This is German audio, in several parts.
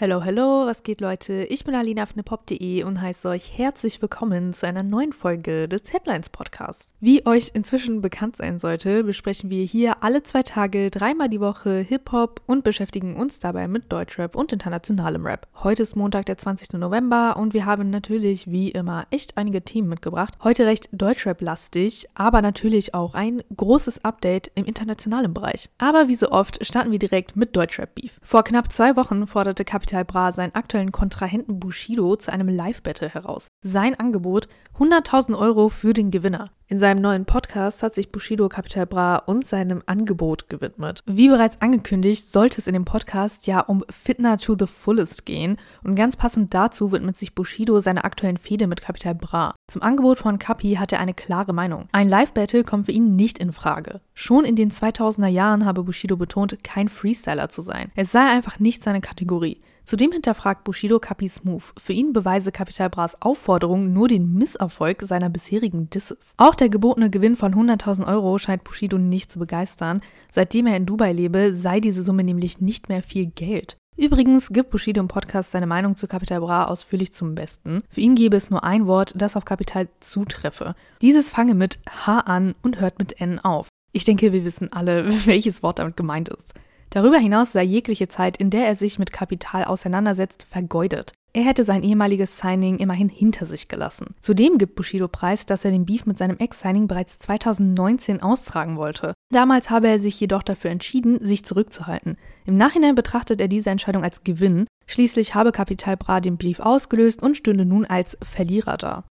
Hello, hello, was geht Leute? Ich bin Alina von hiphop.de und heiße euch herzlich willkommen zu einer neuen Folge des Headlines Podcasts. Wie euch inzwischen bekannt sein sollte, besprechen wir hier alle zwei Tage dreimal die Woche Hip-Hop und beschäftigen uns dabei mit Deutschrap und internationalem Rap. Heute ist Montag, der 20. November und wir haben natürlich wie immer echt einige Themen mitgebracht. Heute recht Deutschrap-lastig, aber natürlich auch ein großes Update im internationalen Bereich. Aber wie so oft starten wir direkt mit Deutschrap-Beef. Vor knapp zwei Wochen forderte Capital Capital Bra seinen aktuellen Kontrahenten Bushido zu einem Live-Battle heraus. Sein Angebot 100.000 Euro für den Gewinner. In seinem neuen Podcast hat sich Bushido Capital Bra und seinem Angebot gewidmet. Wie bereits angekündigt, sollte es in dem Podcast ja um Fitna to the Fullest gehen und ganz passend dazu widmet sich Bushido seiner aktuellen Fehde mit Capital Bra. Zum Angebot von Capi hat er eine klare Meinung. Ein Live-Battle kommt für ihn nicht in Frage. Schon in den 2000er Jahren habe Bushido betont, kein Freestyler zu sein. Es sei einfach nicht seine Kategorie. Zudem hinterfragt Bushido Capis Move. Für ihn beweise Capital Bras Aufforderung nur den Misserfolg seiner bisherigen Disses. Auch der gebotene Gewinn von 100.000 Euro scheint Bushido nicht zu begeistern. Seitdem er in Dubai lebe, sei diese Summe nämlich nicht mehr viel Geld. Übrigens gibt Bushido im Podcast seine Meinung zu Capital Bra ausführlich zum Besten. Für ihn gäbe es nur ein Wort, das auf Capital zutreffe. Dieses fange mit H an und hört mit N auf. Ich denke, wir wissen alle, welches Wort damit gemeint ist. Darüber hinaus sei jegliche Zeit, in der er sich mit Kapital auseinandersetzt, vergeudet. Er hätte sein ehemaliges Signing immerhin hinter sich gelassen. Zudem gibt Bushido preis, dass er den Beef mit seinem Ex-Signing bereits 2019 austragen wollte. Damals habe er sich jedoch dafür entschieden, sich zurückzuhalten. Im Nachhinein betrachtet er diese Entscheidung als Gewinn. Schließlich habe Kapital Bra den Brief ausgelöst und stünde nun als Verlierer da.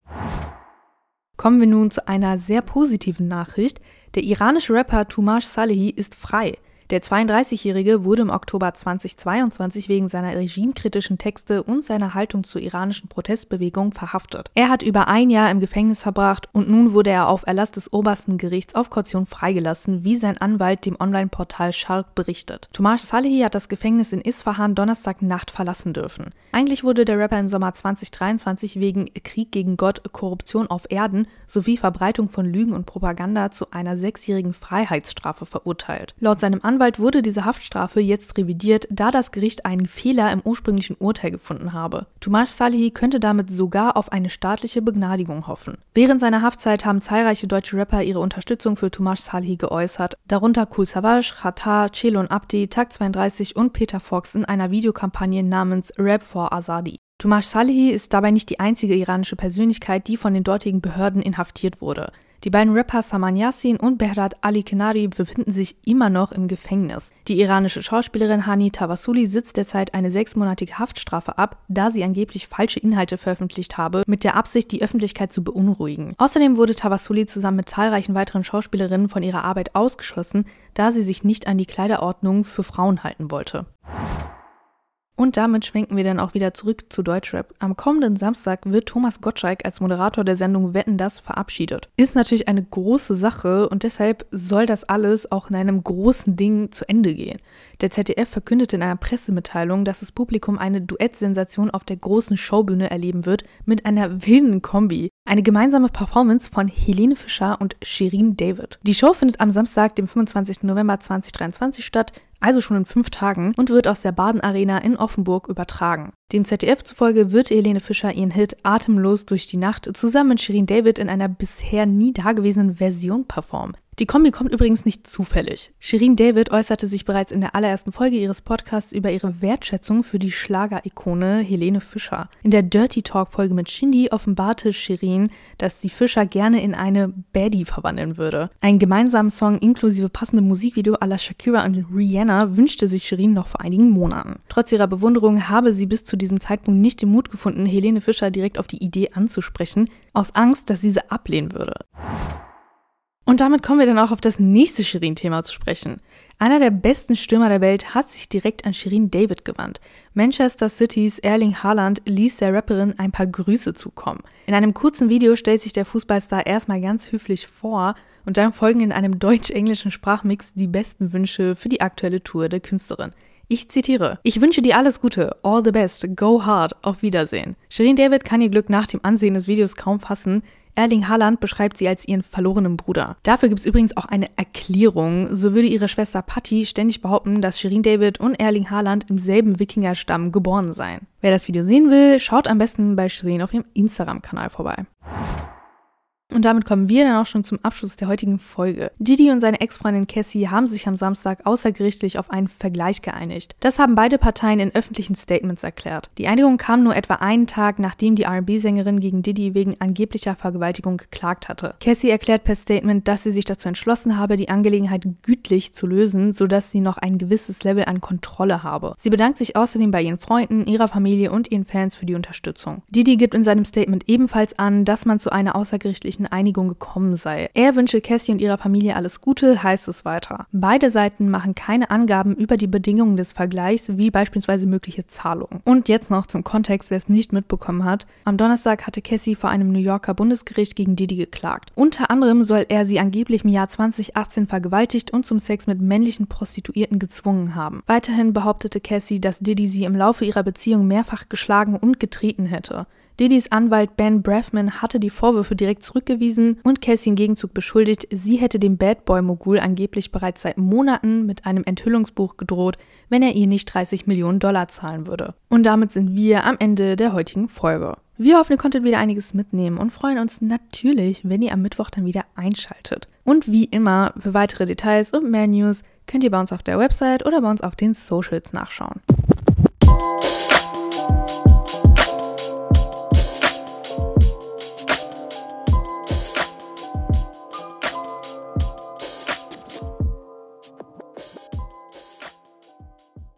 Kommen wir nun zu einer sehr positiven Nachricht. Der iranische Rapper Tumash Salehi ist frei. Der 32-Jährige wurde im Oktober 2022 wegen seiner regimekritischen Texte und seiner Haltung zur iranischen Protestbewegung verhaftet. Er hat über ein Jahr im Gefängnis verbracht und nun wurde er auf Erlass des obersten Gerichts auf Kaution freigelassen, wie sein Anwalt dem Online-Portal Shark berichtet. Tomasz Salehi hat das Gefängnis in Isfahan Donnerstagnacht verlassen dürfen. Eigentlich wurde der Rapper im Sommer 2023 wegen Krieg gegen Gott, Korruption auf Erden sowie Verbreitung von Lügen und Propaganda zu einer sechsjährigen Freiheitsstrafe verurteilt. Laut seinem Anwalt Anwalt wurde diese Haftstrafe jetzt revidiert, da das Gericht einen Fehler im ursprünglichen Urteil gefunden habe. Tumash Salehi könnte damit sogar auf eine staatliche Begnadigung hoffen. Während seiner Haftzeit haben zahlreiche deutsche Rapper ihre Unterstützung für Tumash Salehi geäußert, darunter Cool Savage, Khatar, Chelon Abdi, Tag 32 und Peter Fox in einer Videokampagne namens Rap for Azadi. Tumash Salehi ist dabei nicht die einzige iranische Persönlichkeit, die von den dortigen Behörden inhaftiert wurde. Die beiden Rapper Saman Yassin und Behrat Ali Kenari befinden sich immer noch im Gefängnis. Die iranische Schauspielerin Hani Tawasuli sitzt derzeit eine sechsmonatige Haftstrafe ab, da sie angeblich falsche Inhalte veröffentlicht habe, mit der Absicht, die Öffentlichkeit zu beunruhigen. Außerdem wurde Tawasuli zusammen mit zahlreichen weiteren Schauspielerinnen von ihrer Arbeit ausgeschlossen, da sie sich nicht an die Kleiderordnung für Frauen halten wollte. Und damit schwenken wir dann auch wieder zurück zu Deutschrap. Am kommenden Samstag wird Thomas Gottschalk als Moderator der Sendung Wetten das verabschiedet. Ist natürlich eine große Sache und deshalb soll das alles auch in einem großen Ding zu Ende gehen. Der ZDF verkündete in einer Pressemitteilung, dass das Publikum eine Duettsensation auf der großen Showbühne erleben wird mit einer wilden Kombi. Eine gemeinsame Performance von Helene Fischer und Shirin David. Die Show findet am Samstag, dem 25. November 2023 statt also schon in fünf Tagen, und wird aus der Baden Arena in Offenburg übertragen. Dem ZDF zufolge wird Helene Fischer ihren Hit Atemlos durch die Nacht zusammen mit Shirin David in einer bisher nie dagewesenen Version performen. Die Kombi kommt übrigens nicht zufällig. Shirin David äußerte sich bereits in der allerersten Folge ihres Podcasts über ihre Wertschätzung für die Schlagerikone Helene Fischer. In der Dirty Talk Folge mit Shindy offenbarte Shirin, dass sie Fischer gerne in eine Baddie verwandeln würde. Einen gemeinsamen Song inklusive passendem Musikvideo à la Shakira und Rihanna wünschte sich Shirin noch vor einigen Monaten. Trotz ihrer Bewunderung habe sie bis zu diesem Zeitpunkt nicht den Mut gefunden, Helene Fischer direkt auf die Idee anzusprechen, aus Angst, dass sie ablehnen würde. Und damit kommen wir dann auch auf das nächste Shirin-Thema zu sprechen. Einer der besten Stürmer der Welt hat sich direkt an Shirin David gewandt. Manchester Citys Erling Haaland ließ der Rapperin ein paar Grüße zukommen. In einem kurzen Video stellt sich der Fußballstar erstmal ganz höflich vor und dann folgen in einem deutsch-englischen Sprachmix die besten Wünsche für die aktuelle Tour der Künstlerin. Ich zitiere: Ich wünsche dir alles Gute, all the best, go hard, auf Wiedersehen. Shirin David kann ihr Glück nach dem Ansehen des Videos kaum fassen. Erling Haaland beschreibt sie als ihren verlorenen Bruder. Dafür gibt es übrigens auch eine Erklärung. So würde ihre Schwester Patty ständig behaupten, dass Shirin David und Erling Haaland im selben Wikingerstamm geboren seien. Wer das Video sehen will, schaut am besten bei Shirin auf ihrem Instagram-Kanal vorbei. Und damit kommen wir dann auch schon zum Abschluss der heutigen Folge. Didi und seine Ex-Freundin Cassie haben sich am Samstag außergerichtlich auf einen Vergleich geeinigt. Das haben beide Parteien in öffentlichen Statements erklärt. Die Einigung kam nur etwa einen Tag, nachdem die R&B-Sängerin gegen Didi wegen angeblicher Vergewaltigung geklagt hatte. Cassie erklärt per Statement, dass sie sich dazu entschlossen habe, die Angelegenheit gütlich zu lösen, sodass sie noch ein gewisses Level an Kontrolle habe. Sie bedankt sich außerdem bei ihren Freunden, ihrer Familie und ihren Fans für die Unterstützung. Didi gibt in seinem Statement ebenfalls an, dass man zu einer außergerichtlichen friedlichen Einigung gekommen sei. Er wünsche Cassie und ihrer Familie alles Gute, heißt es weiter. Beide Seiten machen keine Angaben über die Bedingungen des Vergleichs, wie beispielsweise mögliche Zahlungen. Und jetzt noch zum Kontext, wer es nicht mitbekommen hat. Am Donnerstag hatte Cassie vor einem New Yorker Bundesgericht gegen Didi geklagt. Unter anderem soll er sie angeblich im Jahr 2018 vergewaltigt und zum Sex mit männlichen Prostituierten gezwungen haben. Weiterhin behauptete Cassie, dass Didi sie im Laufe ihrer Beziehung mehrfach geschlagen und getreten hätte. Didis Anwalt Ben Braffman hatte die Vorwürfe direkt zurückgewiesen und Cassie im Gegenzug beschuldigt, sie hätte dem Bad Boy Mogul angeblich bereits seit Monaten mit einem Enthüllungsbuch gedroht, wenn er ihr nicht 30 Millionen Dollar zahlen würde. Und damit sind wir am Ende der heutigen Folge. Wir hoffen, ihr konntet wieder einiges mitnehmen und freuen uns natürlich, wenn ihr am Mittwoch dann wieder einschaltet. Und wie immer, für weitere Details und mehr News könnt ihr bei uns auf der Website oder bei uns auf den Socials nachschauen.